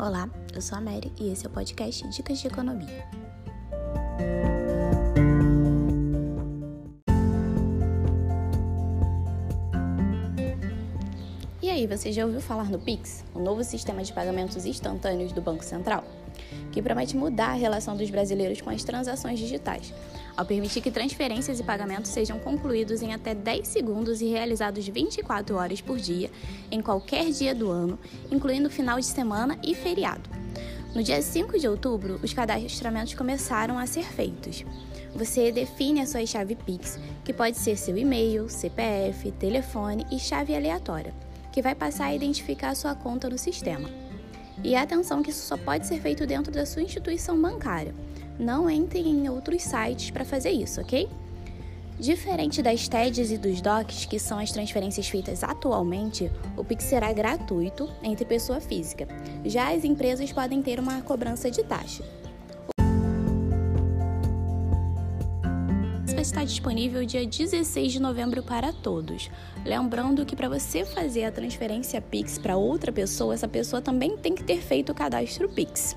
Olá, eu sou a Mary e esse é o podcast Dicas de Economia. E aí, você já ouviu falar no Pix, o novo sistema de pagamentos instantâneos do Banco Central? Que promete mudar a relação dos brasileiros com as transações digitais, ao permitir que transferências e pagamentos sejam concluídos em até 10 segundos e realizados 24 horas por dia, em qualquer dia do ano, incluindo final de semana e feriado. No dia 5 de outubro, os cadastramentos começaram a ser feitos. Você define a sua chave Pix, que pode ser seu e-mail, CPF, telefone e chave aleatória, que vai passar a identificar a sua conta no sistema. E atenção que isso só pode ser feito dentro da sua instituição bancária não entre em outros sites para fazer isso, ok? Diferente das TEDs e dos DOCs, que são as transferências feitas atualmente, o Pix será gratuito entre pessoa física. Já as empresas podem ter uma cobrança de taxa. vai estar disponível dia 16 de novembro para todos. Lembrando que para você fazer a transferência Pix para outra pessoa, essa pessoa também tem que ter feito o cadastro Pix.